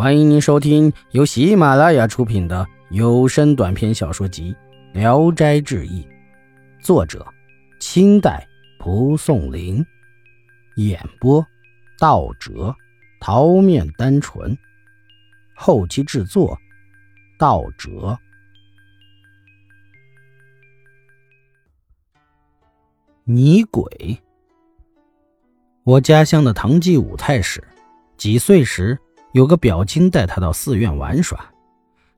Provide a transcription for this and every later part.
欢迎您收听由喜马拉雅出品的有声短篇小说集《聊斋志异》，作者：清代蒲松龄，演播：道哲、桃面单纯，后期制作：道哲。泥鬼，我家乡的唐继武太史，几岁时？有个表亲带他到寺院玩耍，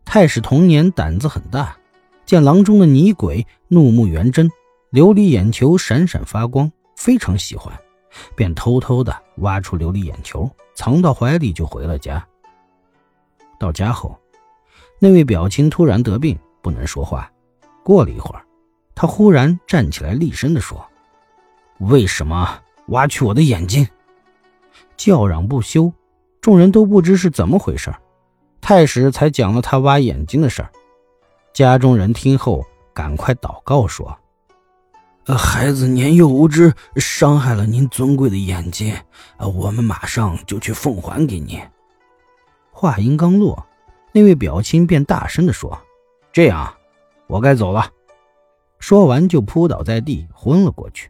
太史童年胆子很大，见郎中的泥鬼怒目圆睁，琉璃眼球闪闪发光，非常喜欢，便偷偷的挖出琉璃眼球，藏到怀里就回了家。到家后，那位表亲突然得病，不能说话。过了一会儿，他忽然站起来，厉声地说：“为什么挖去我的眼睛？”叫嚷不休。众人都不知是怎么回事，太史才讲了他挖眼睛的事儿。家中人听后，赶快祷告说：“孩子年幼无知，伤害了您尊贵的眼睛，我们马上就去奉还给您。”话音刚落，那位表亲便大声地说：“这样，我该走了。”说完就扑倒在地，昏了过去。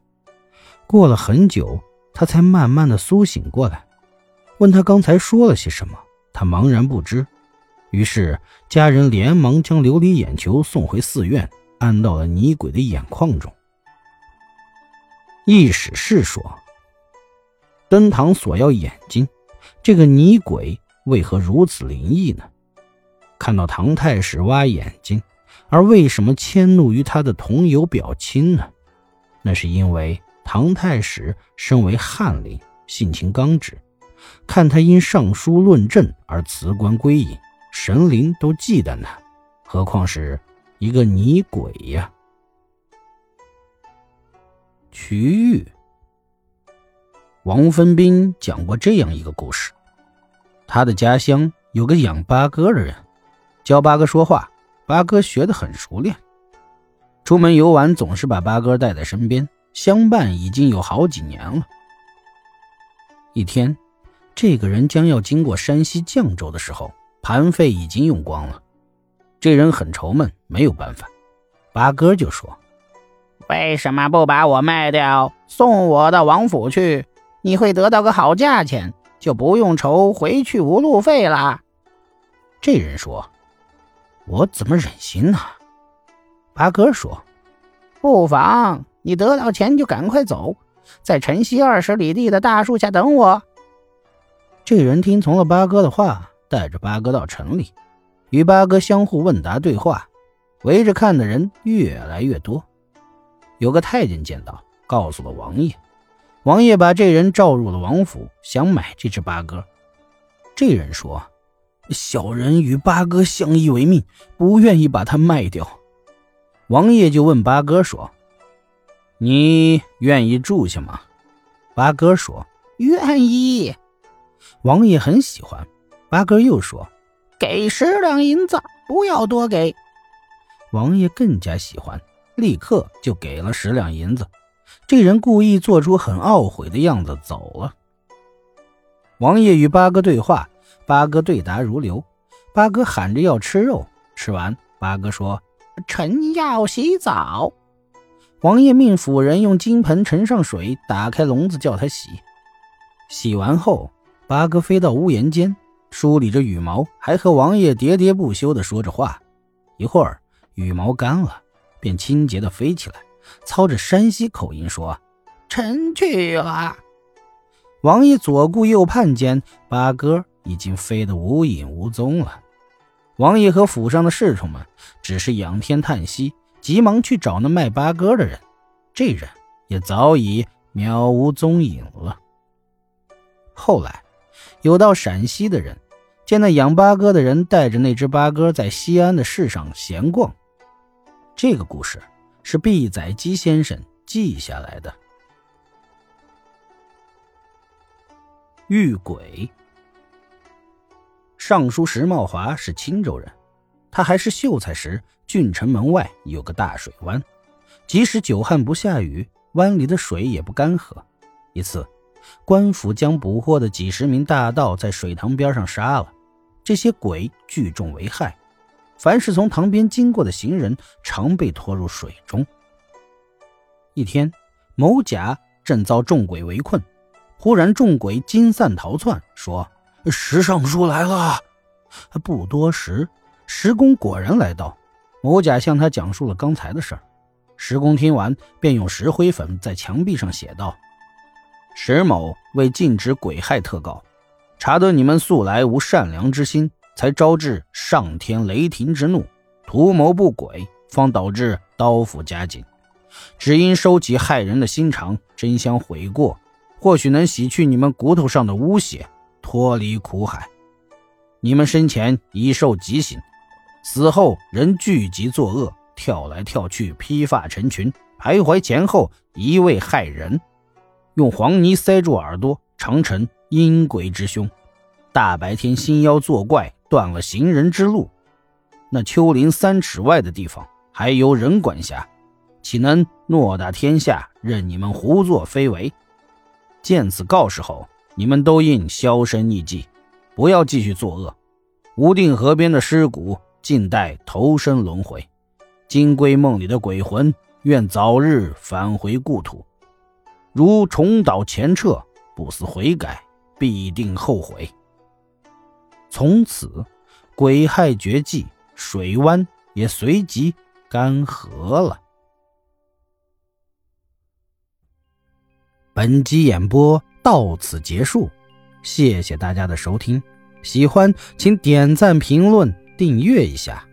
过了很久，他才慢慢的苏醒过来。问他刚才说了些什么，他茫然不知。于是家人连忙将琉璃眼球送回寺院，安到了泥鬼的眼眶中。易史是说：“登堂索要眼睛，这个泥鬼为何如此灵异呢？看到唐太史挖眼睛，而为什么迁怒于他的同游表亲呢？那是因为唐太史身为翰林，性情刚直。”看他因上书论政而辞官归隐，神灵都忌惮他，何况是一个泥鬼呀？瞿玉，王分斌讲过这样一个故事：他的家乡有个养八哥的人，教八哥说话，八哥学得很熟练。出门游玩总是把八哥带在身边，相伴已经有好几年了。一天。这个人将要经过山西绛州的时候，盘费已经用光了。这人很愁闷，没有办法。八哥就说：“为什么不把我卖掉，送我到王府去？你会得到个好价钱，就不用愁回去无路费了。”这人说：“我怎么忍心呢？”八哥说：“不妨，你得到钱就赶快走，在城西二十里地的大树下等我。”这人听从了八哥的话，带着八哥到城里，与八哥相互问答对话，围着看的人越来越多。有个太监见到，告诉了王爷，王爷把这人召入了王府，想买这只八哥。这人说：“小人与八哥相依为命，不愿意把它卖掉。”王爷就问八哥说：“你愿意住下吗？”八哥说：“愿意。”王爷很喜欢，八哥又说：“给十两银子，不要多给。”王爷更加喜欢，立刻就给了十两银子。这人故意做出很懊悔的样子走了。王爷与八哥对话，八哥对答如流。八哥喊着要吃肉，吃完，八哥说：“臣要洗澡。”王爷命妇人用金盆盛上水，打开笼子叫他洗。洗完后。八哥飞到屋檐间，梳理着羽毛，还和王爷喋喋不休地说着话。一会儿，羽毛干了，便清洁地飞起来，操着山西口音说：“臣去了。”王爷左顾右盼间，八哥已经飞得无影无踪了。王爷和府上的侍从们只是仰天叹息，急忙去找那卖八哥的人。这人也早已渺无踪影了。后来。有到陕西的人，见那养八哥的人带着那只八哥在西安的市上闲逛。这个故事是毕载基先生记下来的。遇鬼。尚书石茂华是青州人，他还是秀才时，郡城门外有个大水湾，即使久旱不下雨，湾里的水也不干涸。一次。官府将捕获的几十名大盗在水塘边上杀了，这些鬼聚众为害，凡是从塘边经过的行人，常被拖入水中。一天，某甲正遭众鬼围困，忽然众鬼惊散逃窜，说：“石尚书来了。”不多时，石公果然来到。某甲向他讲述了刚才的事儿。石公听完，便用石灰粉在墙壁上写道：“石某为禁止鬼害特告，查得你们素来无善良之心，才招致上天雷霆之怒，图谋不轨，方导致刀斧加紧。只因收起害人的心肠，真想悔过，或许能洗去你们骨头上的污血，脱离苦海。你们生前已受极刑，死后仍聚集作恶。”跳来跳去，披发成群，徘徊前后，一味害人。用黄泥塞住耳朵，常成阴鬼之凶。大白天心妖作怪，断了行人之路。那丘陵三尺外的地方，还由人管辖，岂能偌大天下任你们胡作非为？见此告示后，你们都应销声匿迹，不要继续作恶。无定河边的尸骨，静待投生轮回。金龟梦里的鬼魂，愿早日返回故土。如重蹈前辙，不思悔改，必定后悔。从此，鬼害绝迹，水湾也随即干涸了。本集演播到此结束，谢谢大家的收听。喜欢请点赞、评论、订阅一下。